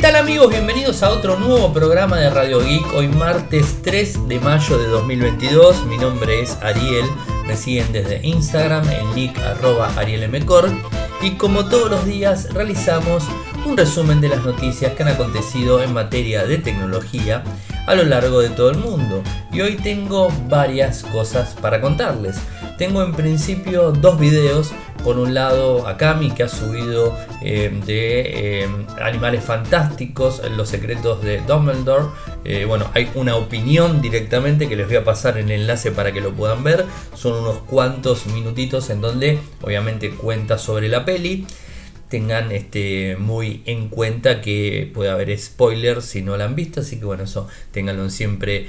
tal amigos? Bienvenidos a otro nuevo programa de Radio Geek. Hoy martes 3 de mayo de 2022. Mi nombre es Ariel. Me siguen desde Instagram, el nick arroba arielmcor. Y como todos los días realizamos un resumen de las noticias que han acontecido en materia de tecnología a lo largo de todo el mundo. Y hoy tengo varias cosas para contarles. Tengo en principio dos videos por un lado Akami que ha subido eh, de eh, Animales Fantásticos, Los Secretos de Dumbledore. Eh, bueno, hay una opinión directamente que les voy a pasar en el enlace para que lo puedan ver. Son unos cuantos minutitos en donde obviamente cuenta sobre la peli. Tengan este, muy en cuenta que puede haber spoilers si no la han visto, así que bueno, eso tenganlo siempre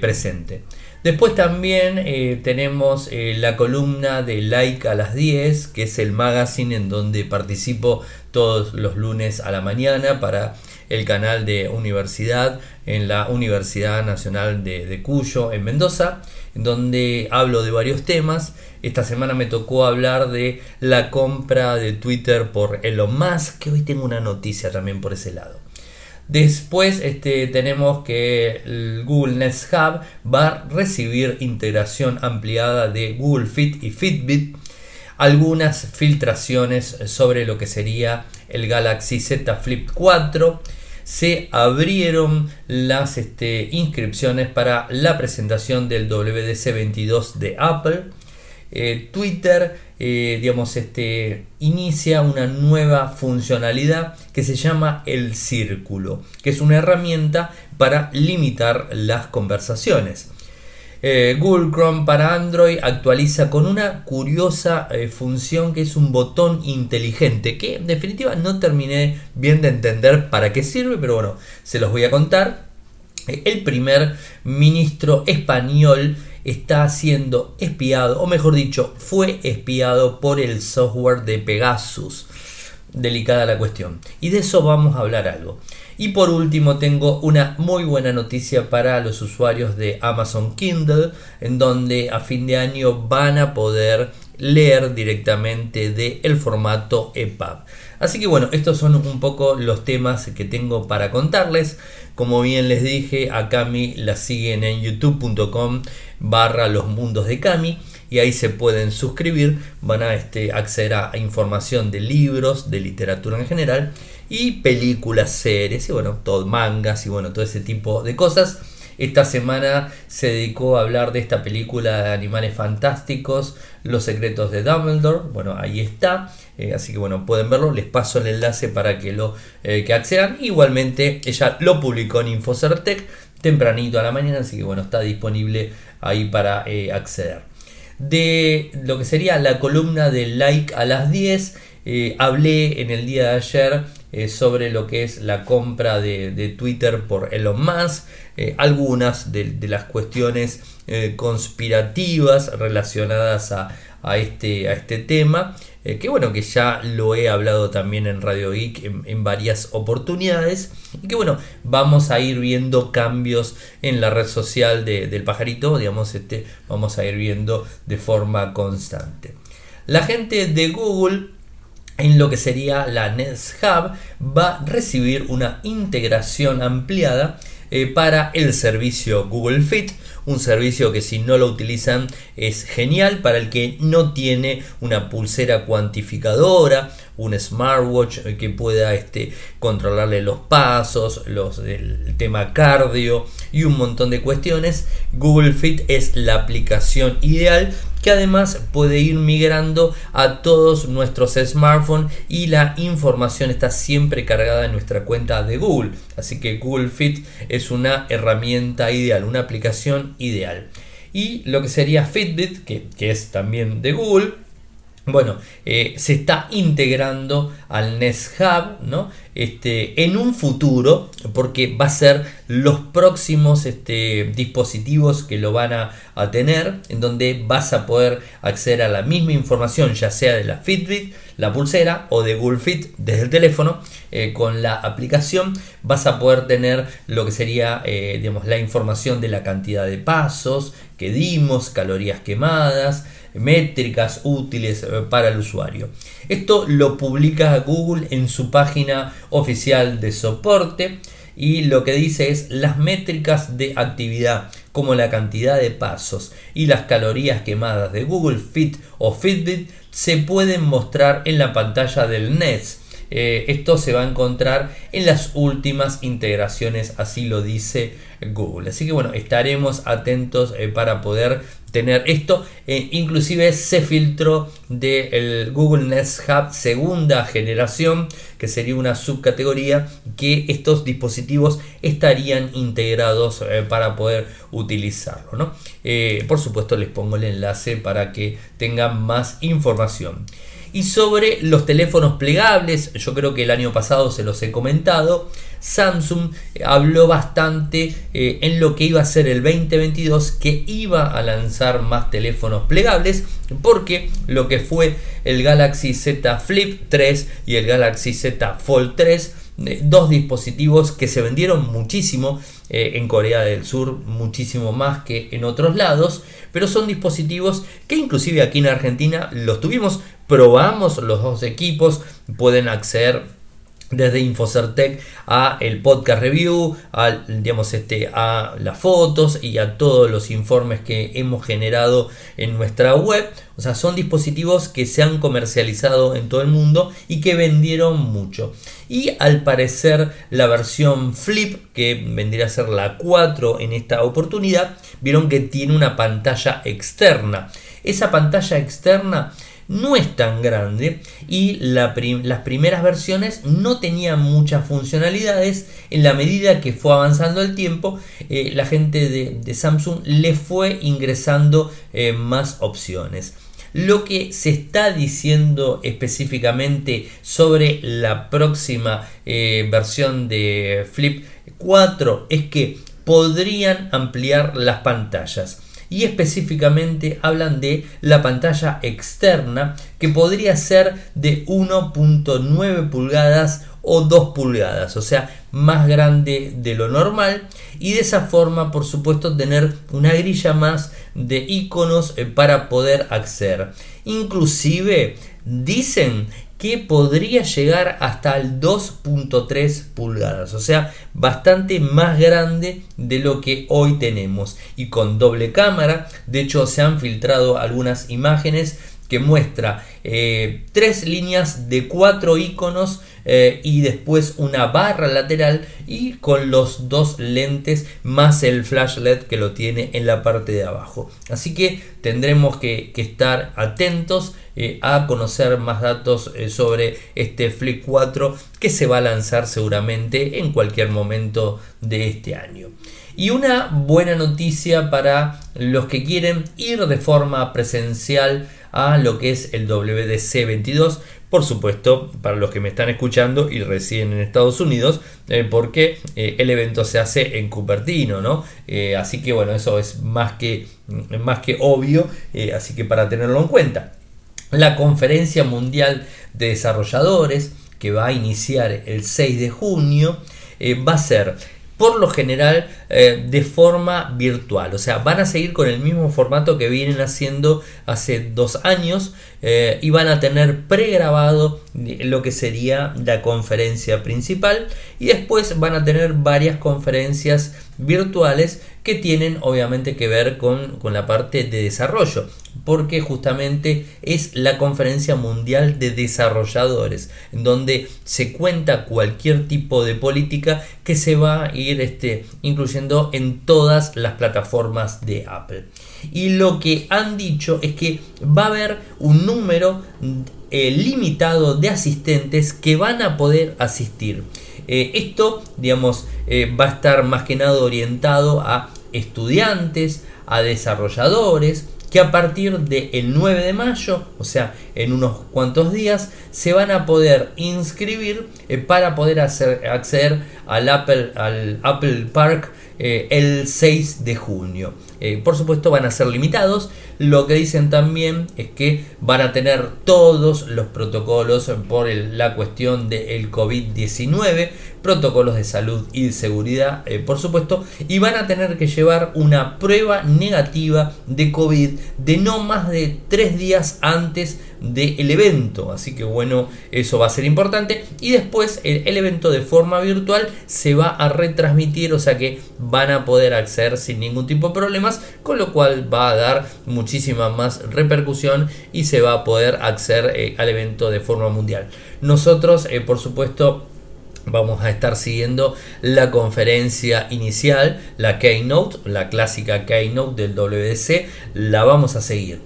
presente. Después también eh, tenemos eh, la columna de Like a las 10, que es el magazine en donde participo todos los lunes a la mañana para el canal de universidad en la Universidad Nacional de, Cuyo en Mendoza, en donde hablo de varios temas. Esta semana me tocó hablar de la compra de Twitter por Elon Musk, que hoy tengo una noticia también por ese lado. Después este, tenemos que el Google Nest Hub va a recibir integración ampliada de Google Fit y Fitbit. Algunas filtraciones sobre lo que sería el Galaxy Z Flip 4. Se abrieron las este, inscripciones para la presentación del WDC 22 de Apple. Eh, Twitter eh, digamos, este, inicia una nueva funcionalidad que se llama el círculo, que es una herramienta para limitar las conversaciones. Eh, Google Chrome para Android actualiza con una curiosa función que es un botón inteligente, que en definitiva no terminé bien de entender para qué sirve, pero bueno, se los voy a contar. El primer ministro español está siendo espiado, o mejor dicho, fue espiado por el software de Pegasus. Delicada la cuestión. Y de eso vamos a hablar algo. Y por último tengo una muy buena noticia para los usuarios de Amazon Kindle, en donde a fin de año van a poder leer directamente del el formato EPUB. Así que bueno, estos son un poco los temas que tengo para contarles. Como bien les dije, a Cami la siguen en youtube.com barra los mundos de Cami y ahí se pueden suscribir, van a este, acceder a, información de libros, de literatura en general y películas, series y bueno, todo mangas y bueno, todo ese tipo de cosas. Esta semana se dedicó a hablar de esta película de animales fantásticos, Los secretos de Dumbledore. Bueno, ahí está. Eh, así que bueno, pueden verlo. Les paso el enlace para que lo eh, que accedan. Igualmente, ella lo publicó en Infocertec tempranito a la mañana. Así que bueno, está disponible ahí para eh, acceder. De lo que sería la columna de like a las 10. hablé en el día de ayer sobre lo que es la compra de, Twitter por Elon Musk. Algunas de, las cuestiones conspirativas relacionadas a, este, a este tema, eh, que bueno, que ya lo he hablado también en Radio Geek en, varias oportunidades, y que bueno, vamos a ir viendo cambios en la red social del pajarito, digamos, este, vamos a ir viendo de forma constante. La gente de Google en lo que sería la Nest Hub va a recibir una integración ampliada eh, para el servicio Google Fit, un servicio que si no lo utilizan es genial para el que no tiene una pulsera cuantificadora, un smartwatch eh, que pueda este, controlarle los pasos, los, el tema cardio y un montón de cuestiones. Google Fit es la aplicación ideal que además puede ir migrando a todos nuestros smartphones y la información está siempre cargada en nuestra cuenta de Google. Así que Google Fit es una herramienta ideal, una aplicación ideal. Y lo que sería Fitbit, que, que es también de Google, bueno, eh, se está integrando al Nest Hub ¿no? Este, en un futuro, porque va a ser los próximos este, dispositivos que lo van a, tener, en donde vas a poder acceder a la misma información, ya sea de la Fitbit, la pulsera o de Google Fit desde el teléfono, eh, con la aplicación vas a poder tener lo que sería eh, digamos, la información de la cantidad de pasos que dimos, calorías quemadas, métricas útiles eh, para el usuario. Esto lo publica Google en su página oficial de soporte y lo que dice es las métricas de actividad como la cantidad de pasos y las calorías quemadas de Google Fit o Fitbit se pueden mostrar en la pantalla del Nest eh, esto se va a encontrar en las últimas integraciones, así lo dice Google. Así que bueno, estaremos atentos eh, para poder tener esto. Eh, inclusive se filtró del Google Nest Hub segunda generación, que sería una subcategoría, que estos dispositivos estarían integrados para poder utilizarlo. por supuesto les pongo el enlace para que tengan más información. Y sobre los teléfonos plegables, yo creo que el año pasado se los he comentado, Samsung habló bastante eh, en lo que iba a ser el 2022, que iba a lanzar más teléfonos plegables, porque lo que fue el Galaxy Z Flip 3 y el Galaxy Z Fold 3, eh, dos dispositivos que se vendieron muchísimo eh, en Corea del Sur, muchísimo más que en otros lados, pero son dispositivos que inclusive aquí en Argentina los tuvimos, probamos los dos equipos, pueden acceder desde Infocertec a el podcast review, a, digamos, este, a las fotos y a todos los informes que hemos generado en nuestra web. O sea, son dispositivos que se han comercializado en todo el mundo y que vendieron mucho. Y al parecer la versión Flip, que vendría a ser la 4 en esta oportunidad, vieron que tiene una pantalla externa. Esa pantalla externa no es tan grande y las primeras versiones no tenían muchas funcionalidades. En la medida que fue avanzando el tiempo, eh, la gente de, Samsung le fue ingresando eh, más opciones. Lo que se está diciendo específicamente sobre la próxima eh, versión de Flip 4 es que podrían ampliar las pantallas y específicamente hablan de la pantalla externa que podría ser de 1.9 pulgadas o 2 pulgadas, o sea, más grande de lo normal y de esa forma, por supuesto, tener una grilla más de iconos eh, para poder acceder. Inclusive dicen que podría llegar hasta el 2.3 pulgadas, o sea, bastante más grande de lo que hoy tenemos y con doble cámara. De hecho, se han filtrado algunas imágenes que muestra eh, tres líneas de cuatro iconos eh, y después una barra lateral y con los dos lentes más el flash LED que lo tiene en la parte de abajo. Así que tendremos que, estar atentos eh, a conocer más datos sobre este Flip 4 que se va a lanzar seguramente en cualquier momento de este año. Y una buena noticia para los que quieren ir de forma presencial a lo que es el WDC 22. Por supuesto, para los que me están escuchando y residen en Estados Unidos, eh, porque eh, el evento se hace en Cupertino, ¿no? Eh, así que bueno, eso es más que, más que obvio, así que para tenerlo en cuenta. La Conferencia Mundial de Desarrolladores, que va a iniciar el 6 de junio, va a ser por lo general eh, de forma virtual. O sea, van a seguir con el mismo formato que vienen haciendo hace dos años eh, y van a tener pregrabado lo que sería la conferencia principal y después van a tener varias conferencias virtuales que tienen obviamente que ver con, con la parte de desarrollo porque justamente es la conferencia mundial de desarrolladores, en donde se cuenta cualquier tipo de política que se va a ir este, incluyendo en todas las plataformas de Apple. Y lo que han dicho es que va a haber un número eh, limitado de asistentes que van a poder asistir. Eh, esto, digamos, eh, va a estar más que nada orientado a estudiantes, a desarrolladores, que a partir del 9 de mayo, o sea, en unos cuantos días, se van a poder inscribir eh, para poder hacer, acceder al Apple, al Apple Park eh, el 6 de junio. Eh, por supuesto van a ser limitados, Lo que dicen también es que van a tener todos los protocolos por la cuestión del COVID-19, protocolos de salud y de seguridad, eh, por supuesto, y van a tener que llevar una prueba negativa de COVID de no más de tres días antes del evento. Así que bueno, eso va a ser importante. Y después el, evento de forma virtual se va a retransmitir, o sea que van a poder acceder sin ningún tipo de con lo cual va a dar muchísima más repercusión y se va a poder acceder eh, al evento de forma mundial. Nosotros, eh, por supuesto, vamos a estar siguiendo la conferencia inicial, la Keynote, la clásica Keynote del WDC, la vamos a seguir.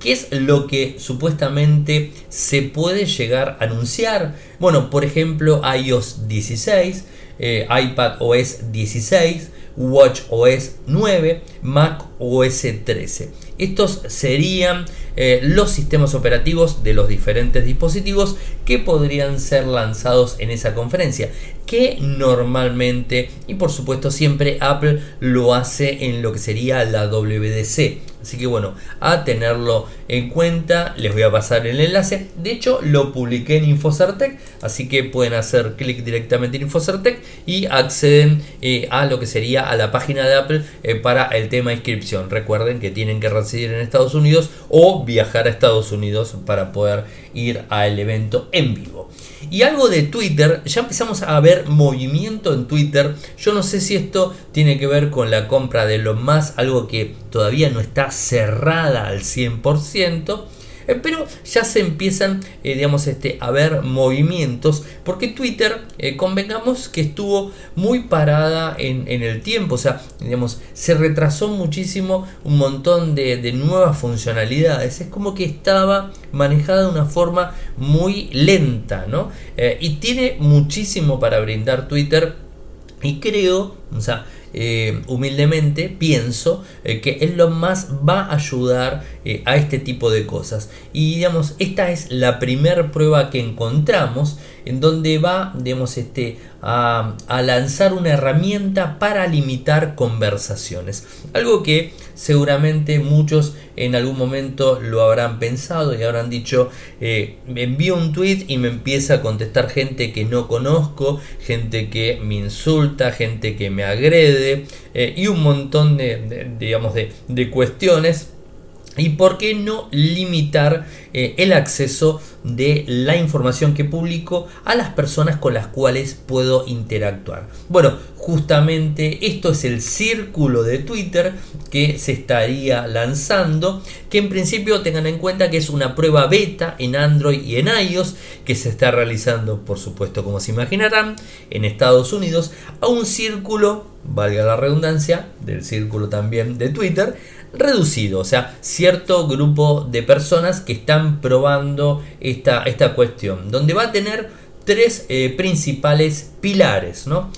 ¿Qué es lo que supuestamente se puede llegar a anunciar? Bueno, por ejemplo, iOS 16, eh, iPad OS 16, Watch OS 9, Mac OS 13. Estos serían eh, los sistemas operativos de los diferentes dispositivos que podrían ser lanzados en esa conferencia, que normalmente y por supuesto siempre Apple lo hace en lo que sería la WDC. Así que bueno, a tenerlo en cuenta, les voy a pasar el enlace. De hecho, lo publiqué en Infocertec, así que pueden hacer clic directamente en Infocertec y acceden eh, a lo que sería a la página de Apple eh, para el tema inscripción. Recuerden que tienen que residir en Estados Unidos o viajar a Estados Unidos para poder ir al evento en vivo. Y algo de Twitter, ya empezamos a ver movimiento en Twitter. Yo no sé si esto tiene que ver con la compra de lo más, algo que todavía no está cerrada al 100%. Eh, pero ya se empiezan, eh, digamos, este, a ver movimientos, porque Twitter, eh, convengamos que estuvo muy parada en, el tiempo, o sea, digamos, se retrasó muchísimo un montón de, de nuevas funcionalidades, es como que estaba manejada de una forma muy lenta, ¿no? y tiene muchísimo para brindar Twitter y creo, o sea, eh, humildemente pienso eh, que es lo más va a ayudar eh, a este tipo de cosas. Y digamos, esta es la primera prueba que encontramos en donde va, digamos, este, a, lanzar una herramienta para limitar conversaciones. Algo que seguramente muchos en algún momento lo habrán pensado y habrán dicho, me envío un tweet y me empieza a contestar gente que no conozco, gente que me insulta, gente que me agrede y un montón de, digamos, de cuestiones ¿Y por qué no limitar eh, el acceso de la información que publico a las personas con las cuales puedo interactuar? Bueno, justamente esto es el círculo de Twitter que se estaría lanzando, que en principio tengan en cuenta que es una prueba beta en Android y en iOS que se está realizando, por supuesto, como se imaginarán, en Estados Unidos, a un círculo, valga la redundancia, del círculo también de Twitter, reducido, o sea, cierto grupo de personas que están probando esta, esta cuestión, donde va a tener tres eh, principales pilares ¿no?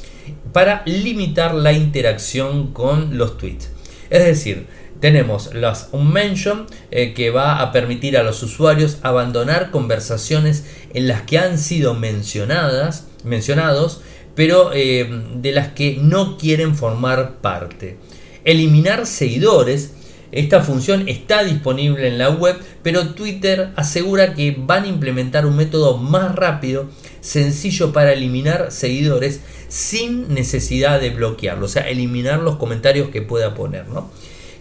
para limitar la interacción con los tweets. Es decir, tenemos las unmention eh, que va a permitir a los usuarios abandonar conversaciones en las que han sido mencionadas, mencionados, pero eh, de las que no quieren formar parte. Eliminar seguidores esta función está disponible en la web, pero Twitter asegura que van a implementar un método más rápido, sencillo para eliminar seguidores sin necesidad de bloquearlo, o sea, eliminar los comentarios que pueda poner. ¿no?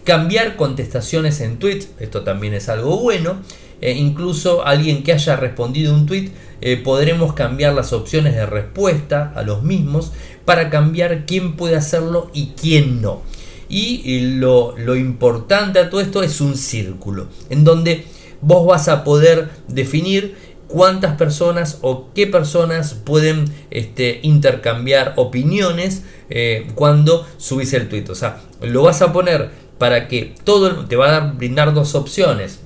Cambiar contestaciones en tweets, esto también es algo bueno. Eh, incluso alguien que haya respondido un tweet, eh, podremos cambiar las opciones de respuesta a los mismos para cambiar quién puede hacerlo y quién no. Y lo, importante a todo esto es un círculo, en donde vos vas a poder definir cuántas personas o qué personas pueden este, intercambiar opiniones eh, cuando subís el tweet. O sea, lo vas a poner para que todo te va a brindar dos opciones.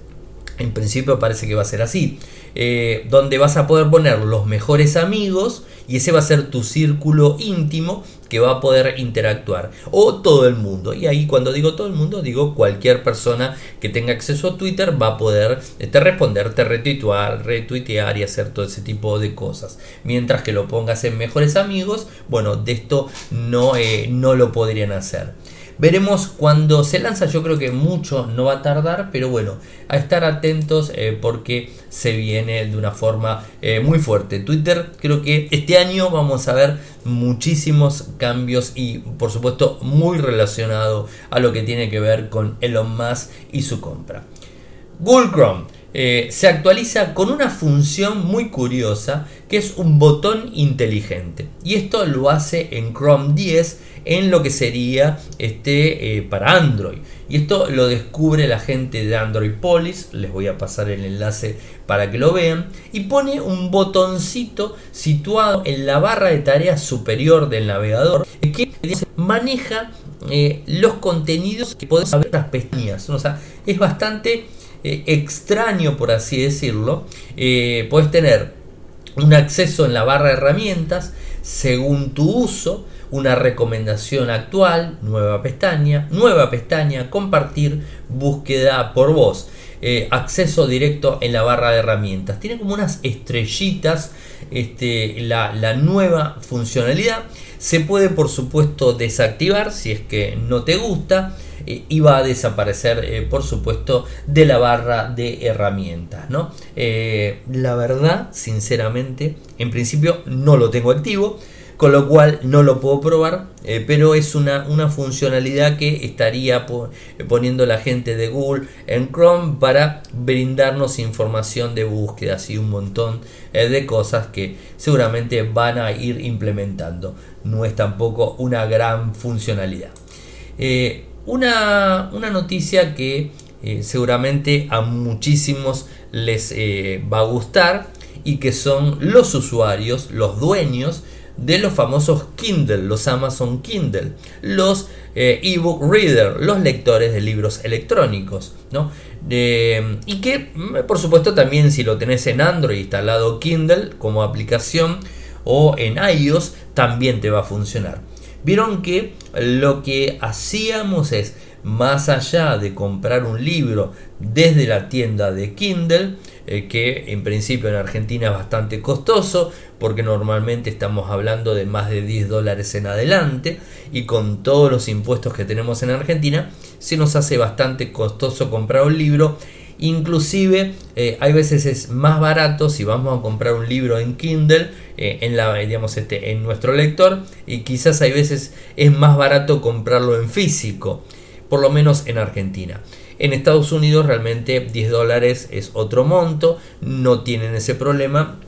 En principio parece que va a ser así. Eh, donde vas a poder poner los mejores amigos y ese va a ser tu círculo íntimo que va a poder interactuar. O todo el mundo. Y ahí cuando digo todo el mundo digo cualquier persona que tenga acceso a Twitter va a poder este, responderte retuitear retuitear y hacer todo ese tipo de cosas. Mientras que lo pongas en mejores amigos bueno de esto no, eh, no lo podrían hacer Veremos cuando se lanza, yo creo que mucho no va a tardar, pero bueno, a estar atentos eh, porque se viene de una forma eh, muy fuerte. Twitter creo que este año vamos a ver muchísimos cambios y por supuesto muy relacionado a lo que tiene que ver con Elon Musk y su compra. Google Chrome eh, se actualiza con una función muy curiosa que es un botón inteligente y esto lo hace en Chrome 10 en lo que sería este eh, para Android. Y esto lo descubre la gente de Android Police les voy a pasar el enlace para que lo vean. Y pone un botoncito situado en la barra de tareas superior del navegador que maneja eh, los contenidos que podemos ver las pestañas o sea es bastante eh, extraño, por así decirlo, eh, puedes tener un acceso en la barra de herramientas según tu uso, una recomendación actual, nueva pestaña, nueva pestaña, compartir, búsqueda por voz. Eh, acceso directo en la barra de herramientas. Tiene como unas estrellitas este, la, la, nueva funcionalidad. Se puede por supuesto desactivar si es que no te gusta. Eh, iba a desaparecer, eh, por supuesto, de la barra de herramientas. ¿no? La verdad, sinceramente, en principio no lo tengo activo con lo cual no lo puedo probar, pero es una, una, funcionalidad que estaría poniendo la gente de Google en Chrome para brindarnos información de búsquedas y un montón de cosas que seguramente van a ir implementando. No es tampoco una gran funcionalidad. Una, noticia que eh, seguramente a muchísimos les eh, va a gustar y que son los usuarios, los dueños de los famosos Kindle, los Amazon Kindle, los eh, ebook reader, los lectores de libros electrónicos, ¿no? y que mm, por supuesto también si lo tenés en Android instalado Kindle como aplicación o en iOS también te va a funcionar. Vieron que lo que hacíamos es, más allá de comprar un libro desde la tienda de Kindle, eh, que en principio en Argentina es bastante costoso, porque normalmente estamos hablando de más de 10 dólares en adelante, y con todos los impuestos que tenemos en Argentina, se nos hace bastante costoso comprar un libro Inclusive eh, hay veces es más barato si vamos a comprar un libro en Kindle, eh, en, la, digamos este, en nuestro lector, y quizás hay veces es más barato comprarlo en físico, por lo menos en Argentina. En Estados Unidos realmente 10 dólares es otro monto, no tienen ese problema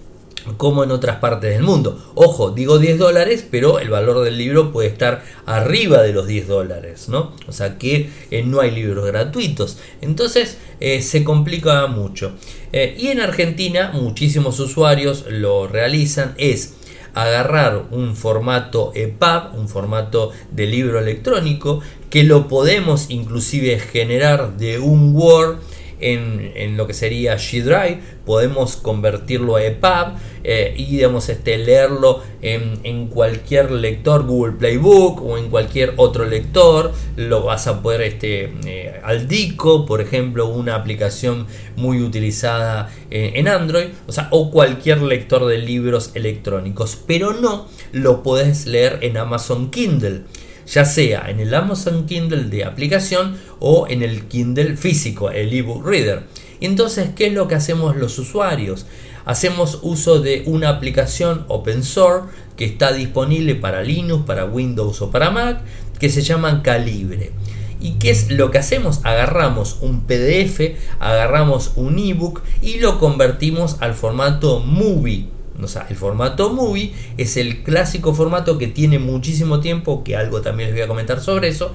como en otras partes del mundo. Ojo, digo 10 dólares, pero el valor del libro puede estar arriba de los 10 dólares, ¿no? O sea que eh, no hay libros gratuitos. Entonces eh, se complica mucho. Eh, y en Argentina muchísimos usuarios lo realizan. Es agarrar un formato EPUB, un formato de libro electrónico, que lo podemos inclusive generar de un Word en, lo que sería G Drive, podemos convertirlo a EPUB eh, y digamos, este, leerlo en, cualquier lector Google Playbook o en cualquier otro lector. Lo vas a poder este, eh, al Dico, por ejemplo, una aplicación muy utilizada eh, en Android, o sea, o cualquier lector de libros electrónicos, pero no lo puedes leer en Amazon Kindle ya sea en el Amazon Kindle de aplicación o en el Kindle físico, el ebook reader. Entonces, ¿qué es lo que hacemos los usuarios? Hacemos uso de una aplicación open source que está disponible para Linux, para Windows o para Mac, que se llama Calibre. ¿Y qué es lo que hacemos? Agarramos un PDF, agarramos un ebook y lo convertimos al formato movie o sea, el formato movie es el clásico formato que tiene muchísimo tiempo, que algo también les voy a comentar sobre eso,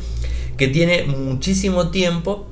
que tiene muchísimo tiempo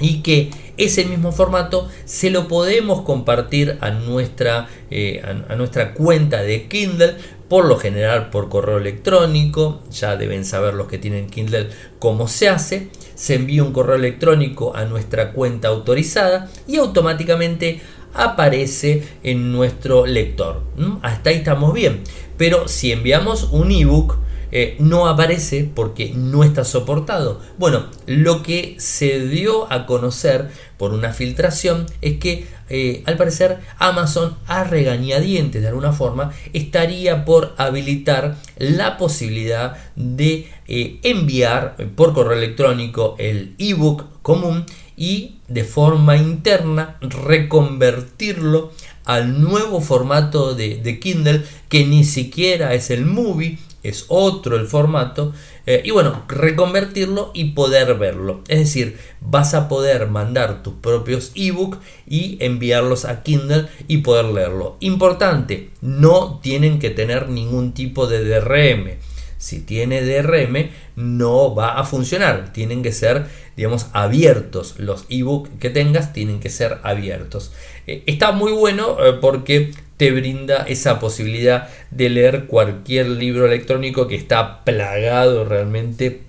y que ese mismo formato se lo podemos compartir a nuestra, eh, a, nuestra cuenta de Kindle, por lo general por correo electrónico, ya deben saber los que tienen Kindle cómo se hace, se envía un correo electrónico a nuestra cuenta autorizada y automáticamente aparece en nuestro lector. Hasta ahí estamos bien. Pero si enviamos un ebook, eh, no aparece porque no está soportado. Bueno, lo que se dio a conocer por una filtración es que eh, al parecer Amazon a regañadientes de alguna forma estaría por habilitar la posibilidad de eh, enviar por correo electrónico el ebook común y de forma interna reconvertirlo al nuevo formato de, Kindle que ni siquiera es el movie es otro el formato eh, y bueno reconvertirlo y poder verlo es decir vas a poder mandar tus propios ebook y enviarlos a Kindle y poder leerlo importante no tienen que tener ningún tipo de DRM si tiene DRM no va a funcionar. Tienen que ser, digamos, abiertos. Los ebook que tengas tienen que ser abiertos. Eh, está muy bueno eh, porque te brinda esa posibilidad de leer cualquier libro electrónico que está plagado realmente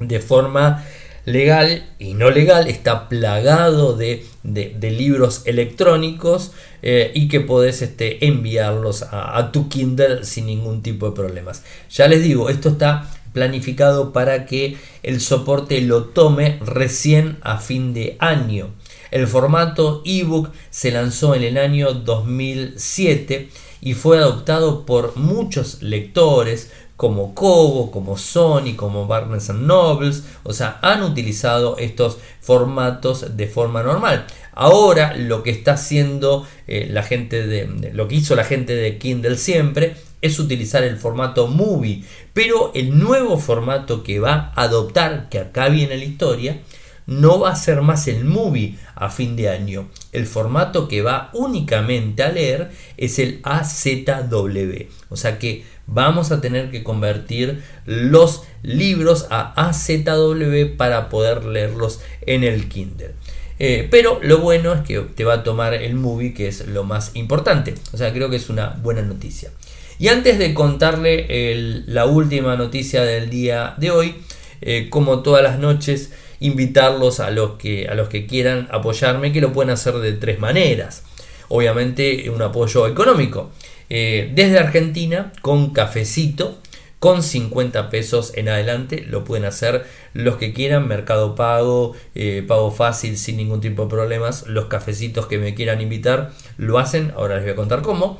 de forma legal y no legal, está plagado de, libros electrónicos eh, y que podés este, enviarlos a, tu Kindle sin ningún tipo de problemas. Ya les digo, esto está planificado para que el soporte lo tome recién a fin de año. El formato ebook se lanzó en el año 2007 y fue adoptado por muchos lectores, como Kobo, como Sony, como Barnes Nobles, o sea, han utilizado estos formatos de forma normal. Ahora lo que está haciendo eh, la gente de, lo que hizo la gente de Kindle siempre es utilizar el formato movie, pero el nuevo formato que va a adoptar, que acá viene la historia, no va a ser más el movie a fin de año. El formato que va únicamente a leer es el AZW. O sea que vamos a tener que convertir los libros a AZW para poder leerlos en el Kindle. Eh, pero lo bueno es que te va a tomar el movie, que es lo más importante. O sea, creo que es una buena noticia. Y antes de contarle la última noticia del día de hoy, eh, como todas las noches, invitarlos a los, que, a los que quieran apoyarme, que lo pueden hacer de tres maneras. Obviamente un apoyo económico. Eh, desde Argentina con cafecito con 50 pesos en adelante lo pueden hacer los que quieran mercado pago eh, pago fácil sin ningún tipo de problemas los cafecitos que me quieran invitar lo hacen ahora les voy a contar cómo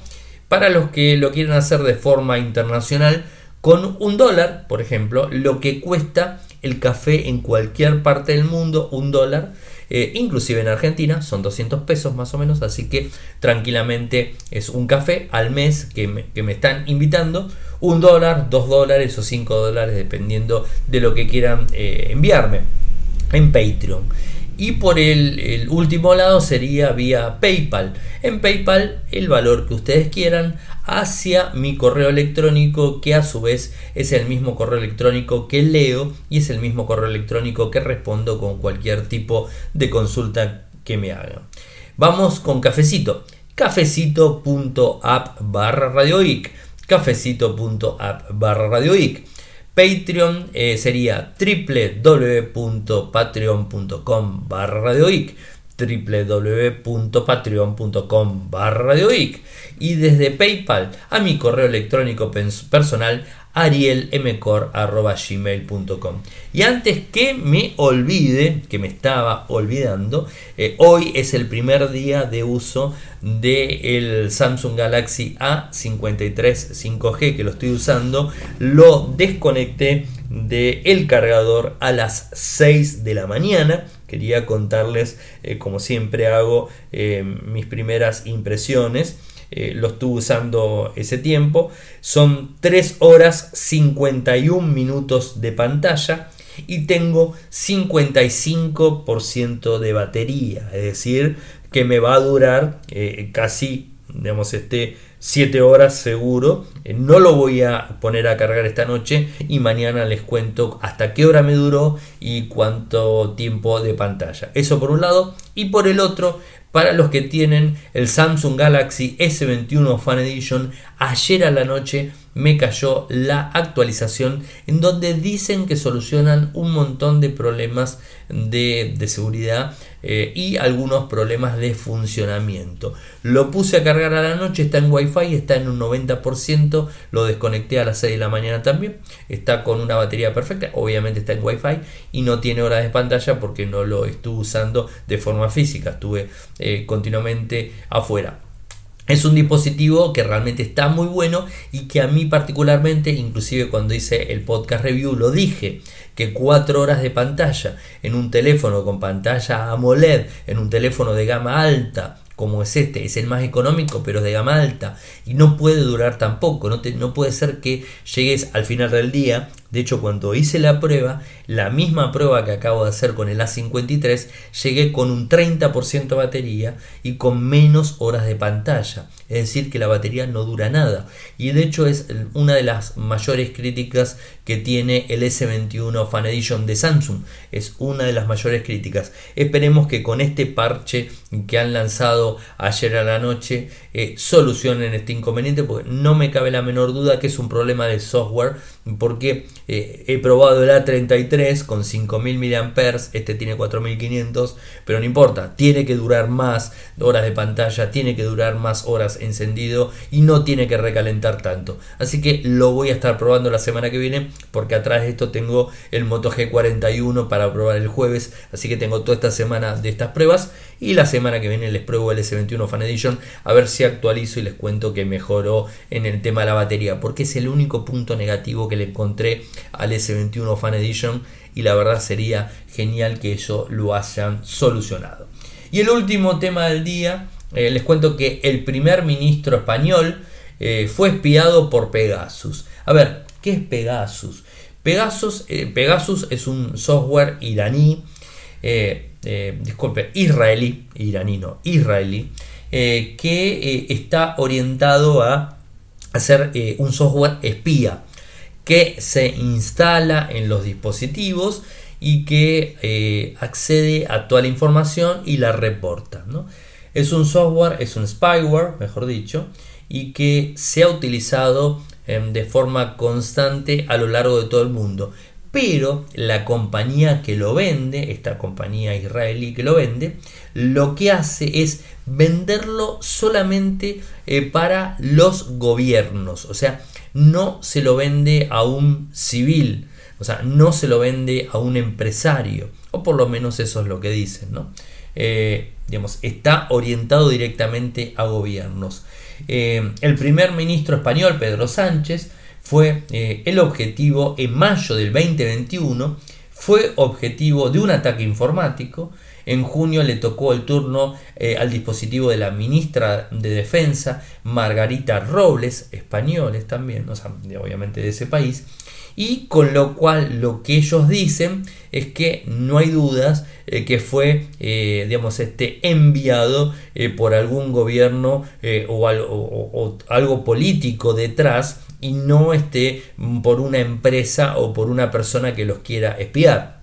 para los que lo quieran hacer de forma internacional con un dólar por ejemplo lo que cuesta el café en cualquier parte del mundo un dólar eh, inclusive en Argentina son 200 pesos más o menos, así que tranquilamente es un café al mes que me, están invitando, un dólar, dos dólares o cinco dólares dependiendo de lo que quieran eh, enviarme en Patreon. Y por el, último lado sería vía PayPal. En PayPal el valor que ustedes quieran hacia mi correo electrónico que a su vez es el mismo correo electrónico que leo y es el mismo correo electrónico que respondo con cualquier tipo de consulta que me hagan. Vamos con cafecito. cafecito.app barra radioic. cafecito.app barra radioic. Patreon eh, sería www.patreon.com barra radioic www.patreon.com barra y desde PayPal a mi correo electrónico personal arielmcor.gmail.com Y antes que me olvide, que me estaba olvidando, eh, hoy es el primer día de uso del Samsung Galaxy A53 5G que lo estoy usando. Lo desconecté del cargador a las 6 de la mañana. Quería contarles, eh, como siempre hago, eh, mis primeras impresiones. Eh, lo estuve usando ese tiempo. Son 3 horas 51 minutos de pantalla y tengo 55% de batería, es decir, que me va a durar eh, casi, digamos, este 7 horas seguro. Eh, no lo voy a poner a cargar esta noche y mañana les cuento hasta qué hora me duró y cuánto tiempo de pantalla. Eso por un lado. Y por el otro, para los que tienen el Samsung Galaxy S21 Fan Edition, ayer a la noche me cayó la actualización en donde dicen que solucionan un montón de problemas de, seguridad eh, y algunos problemas de funcionamiento. Lo puse a cargar a la noche, está en Wi-Fi, está en un 90%, lo desconecté a las 6 de la mañana también, está con una batería perfecta, obviamente está en Wi-Fi y no tiene horas de pantalla porque no lo estuve usando de forma física, estuve eh, continuamente afuera. Es un dispositivo que realmente está muy bueno y que a mí particularmente, inclusive cuando hice el podcast review, lo dije, que 4 horas de pantalla en un teléfono con pantalla AMOLED, en un teléfono de gama alta, como es este, es el más económico, pero de gama alta, y no puede durar tampoco, no, no puede ser que llegues al final del día de hecho, cuando hice la prueba, la misma prueba que acabo de hacer con el A53, llegué con un 30% de batería y con menos horas de pantalla. Es decir, que la batería no dura nada. Y de hecho es una de las mayores críticas que tiene el S21 Fan Edition de Samsung. Es una de las mayores críticas. Esperemos que con este parche que han lanzado ayer a la noche eh, solucionen este inconveniente porque no me cabe la menor duda que es un problema de software porque eh, he probado el A33 con 5000 mAh, este tiene 4500, pero no importa, tiene que durar más horas de pantalla, tiene que durar más horas encendido y no tiene que recalentar tanto. Así que lo voy a estar probando la semana que viene porque atrás de esto tengo el Moto G41 para probar el jueves, así que tengo toda esta semana de estas pruebas y la semana que viene les pruebo el S21 Fan Edition a ver si actualizo y les cuento que mejoró en el tema de la batería, porque es el único punto negativo que le encontré al S21 Fan Edition y la verdad sería genial que eso lo hayan solucionado. Y el último tema del día, eh, les cuento que el primer ministro español eh, fue espiado por Pegasus. A ver, ¿qué es Pegasus? Pegasus, eh, Pegasus es un software iraní, disculpe, israelí, iraní no, israelí, que está orientado a hacer un software espía que se instala en los dispositivos y que eh, accede a toda la información y la reporta. Es un software, es un spyware, mejor dicho, y que se ha utilizado em, de forma constante a lo largo de todo el mundo. Pero la compañía que lo vende, esta compañía israelí que lo vende, lo que hace es venderlo solamente eh, para los gobiernos. O sea, no se lo vende a un civil, o sea, no se lo vende a un empresario, o por lo menos eso es lo que dicen, ¿no? Eh, digamos, está orientado directamente a gobiernos. Eh, el primer ministro español, Pedro Sánchez, fue eh, el objetivo en mayo del 2021, fue objetivo de un ataque informático en junio le tocó el turno eh, al dispositivo de la ministra de Defensa, Margarita Robles, españoles también, obviamente de ese país, y con lo cual lo que ellos dicen es que no hay dudas eh, que fue eh, digamos este enviado por algún gobierno o, o, algo político detrás y no esté por una empresa o por una persona que los quiera espiar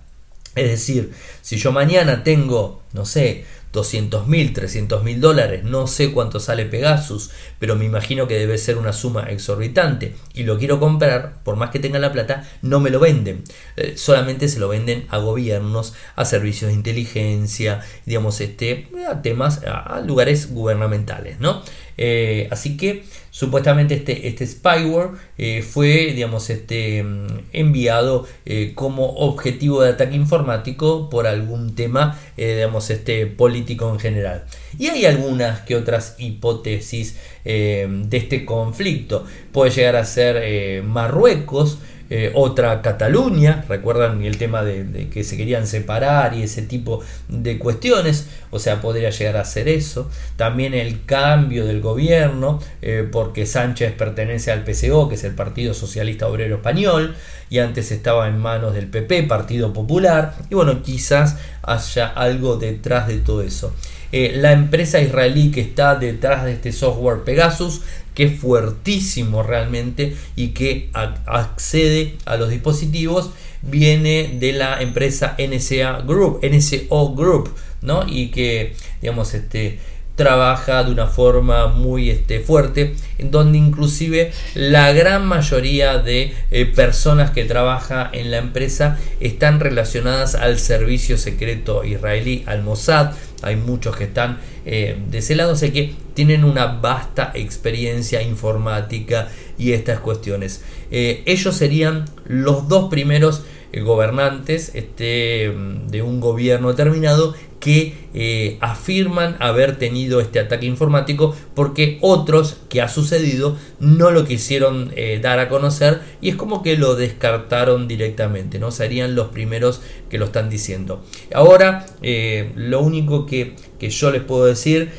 es decir, si yo mañana tengo, no sé, 200 mil, 300 mil dólares, no sé cuánto sale Pegasus, pero me imagino que debe ser una suma exorbitante y lo quiero comprar, por más que tenga la plata, no me lo venden. Eh, solamente se lo venden a gobiernos, a servicios de inteligencia, digamos, este, a temas, a, lugares gubernamentales, ¿no? Eh, así que supuestamente este, este spyware eh, fue digamos, este, mm, enviado eh, como objetivo de ataque informático por algún tema digamos, este, político en general. Y hay algunas que otras hipótesis de este conflicto. Puede llegar a ser Marruecos, eh, otra Cataluña, recuerdan el tema de, que se querían separar y ese tipo de cuestiones, o sea, podría llegar a ser eso. También el cambio del gobierno, eh, porque Sánchez pertenece al PCO, que es el Partido Socialista Obrero Español, y antes estaba en manos del PP, Partido Popular, y bueno, quizás haya algo detrás de todo eso. Eh, la empresa israelí que está detrás de este software Pegasus que es fuertísimo realmente y que accede a los dispositivos viene de la empresa NSA Group, NSO Group, ¿no? Y que, digamos, este, trabaja de una forma muy este, fuerte, en donde inclusive la gran mayoría de eh, personas que trabajan en la empresa están relacionadas al servicio secreto israelí, al Mossad. Hay muchos que están eh, de ese lado, sé que tienen una vasta experiencia informática y estas cuestiones. Eh, ellos serían los dos primeros gobernantes este, de un gobierno determinado que eh, afirman haber tenido este ataque informático porque otros que ha sucedido no lo quisieron eh, dar a conocer y es como que lo descartaron directamente, ¿no? Serían los primeros que lo están diciendo. Ahora, eh, lo único que, que, yo les puedo decir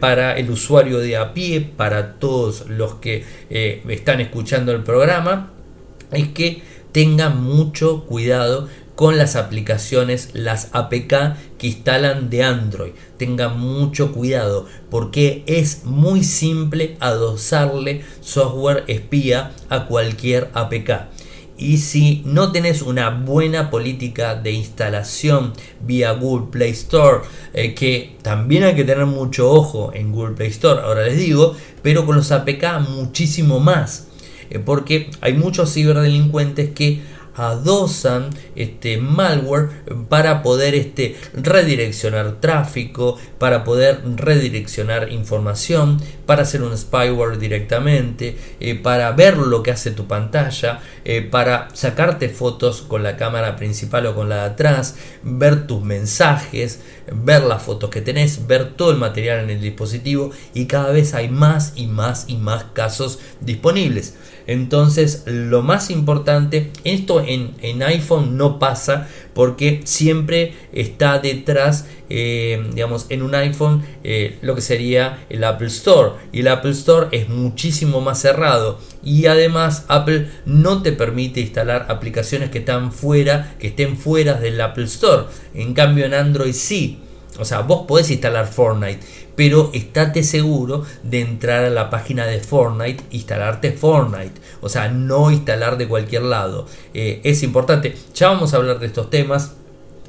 para el usuario de a pie, para todos los que están escuchando el programa, es que tengan mucho cuidado con las aplicaciones, las APK que instalan de Android. Tengan mucho cuidado porque es muy simple adosarle software espía a cualquier APK. Y si no tenés una buena política de instalación vía Google Play Store, eh, que también hay que tener mucho ojo en Google Play Store, ahora les digo, pero con los APK muchísimo más. Eh, porque hay muchos ciberdelincuentes que adosan este malware para poder este, redireccionar tráfico, para poder redireccionar información, para hacer un spyware directamente, eh, para ver lo que hace tu pantalla, eh, para sacarte fotos con la cámara principal o con la de atrás, ver tus mensajes, ver las fotos que tenés, ver todo el material en el dispositivo y cada vez hay más y más y más casos disponibles. Entonces, lo más importante, esto en, iPhone no pasa porque siempre está detrás, eh, digamos, en un iPhone eh, lo que sería el Apple Store. Y el Apple Store es muchísimo más cerrado. Y además Apple no te permite instalar aplicaciones que están fuera, que estén fuera del Apple Store. En cambio en Android sí. O sea, vos podés instalar Fortnite, pero estate seguro de entrar a la página de Fortnite, instalarte Fortnite, o sea, no instalar de cualquier lado. Eh, es importante, ya vamos a hablar de estos temas.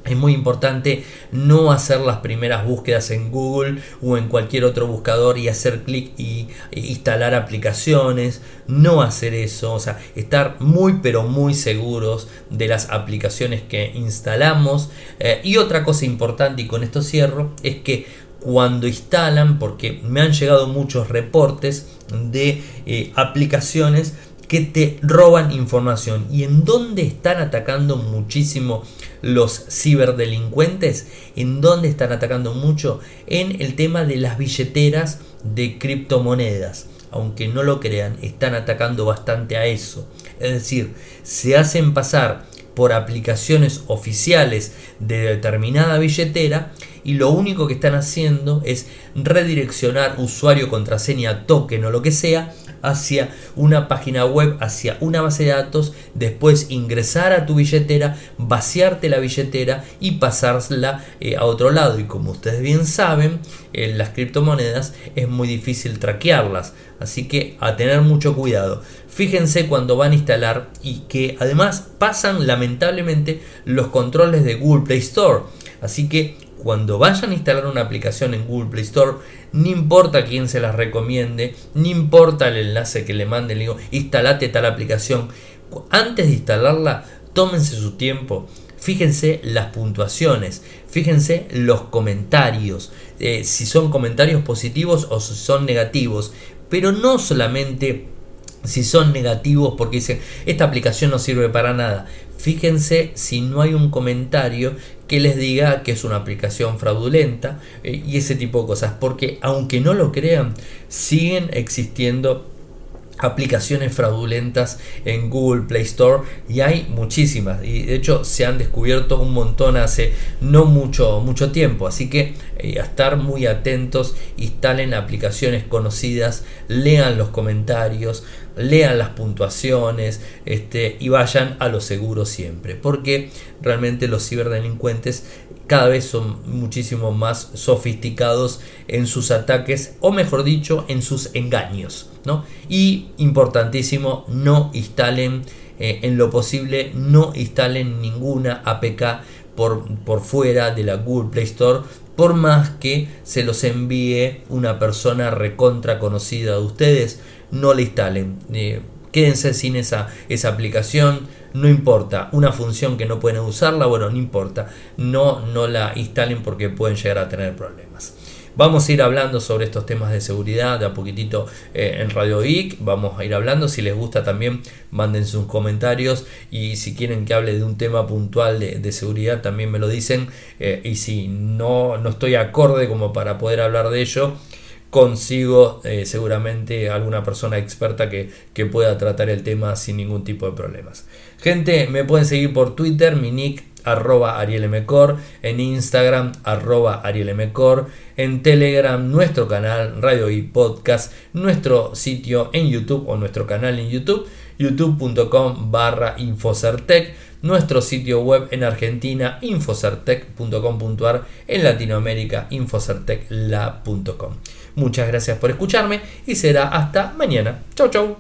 Es muy importante no hacer las primeras búsquedas en Google o en cualquier otro buscador y hacer clic y instalar aplicaciones. No hacer eso, o sea, estar muy pero muy seguros de las aplicaciones que instalamos. Eh, y otra cosa importante, y con esto cierro, es que cuando instalan, porque me han llegado muchos reportes de eh, aplicaciones que te roban información. ¿Y en dónde están atacando muchísimo los ciberdelincuentes? ¿En dónde están atacando mucho? En el tema de las billeteras de criptomonedas. Aunque no lo crean, están atacando bastante a eso. Es decir, se hacen pasar por aplicaciones oficiales de determinada billetera y lo único que están haciendo es redireccionar usuario, contraseña, token o lo que sea hacia una página web, hacia una base de datos, después ingresar a tu billetera, vaciarte la billetera y pasarla eh, a otro lado. Y como ustedes bien saben, en las criptomonedas es muy difícil traquearlas. Así que a tener mucho cuidado. Fíjense cuando van a instalar y que además pasan lamentablemente los controles de Google Play Store. Así que cuando vayan a instalar una aplicación en Google Play Store, no importa quién se las recomiende, no importa el enlace que le mande, le digo, instalate tal aplicación. Antes de instalarla, tómense su tiempo. Fíjense las puntuaciones, fíjense los comentarios, eh, si son comentarios positivos o si son negativos, pero no solamente si son negativos porque dicen esta aplicación no sirve para nada. Fíjense si no hay un comentario que les diga que es una aplicación fraudulenta eh, y ese tipo de cosas. Porque aunque no lo crean, siguen existiendo aplicaciones fraudulentas en Google Play Store y hay muchísimas y de hecho se han descubierto un montón hace no mucho mucho tiempo. Así que eh, a estar muy atentos instalen aplicaciones conocidas lean los comentarios lean las puntuaciones este, y vayan a lo seguro siempre porque realmente los ciberdelincuentes cada vez son muchísimo más sofisticados en sus ataques o mejor dicho en sus engaños y importantísimo no instalen eh, en lo posible no instalen ninguna APK por, por fuera de la Google Play Store por más que se los envíe una persona recontra conocida de ustedes, no la instalen. Eh, quédense sin esa, esa aplicación, no importa, una función que no pueden usarla, bueno, no importa, no, no la instalen porque pueden llegar a tener problemas. Vamos a ir hablando sobre estos temas de seguridad de a poquitito eh, en Radio Geek. Vamos a ir hablando. Si les gusta también, manden sus comentarios. Y si quieren que hable de un tema puntual de, seguridad, también me lo dicen. Eh, y si no, no estoy acorde como para poder hablar de ello, consigo eh, seguramente alguna persona experta que, que, pueda tratar el tema sin ningún tipo de problemas. Gente, me pueden seguir por Twitter, mi nick arroba arielmcor, en Instagram arroba arielmcor, en Telegram nuestro canal Radio y Podcast, nuestro sitio en YouTube o nuestro canal en YouTube, youtube.com barra infocertec, nuestro sitio web en Argentina infocertec.com.ar, en Latinoamérica infocertecla.com. Muchas gracias por escucharme y será hasta mañana. Chau chau.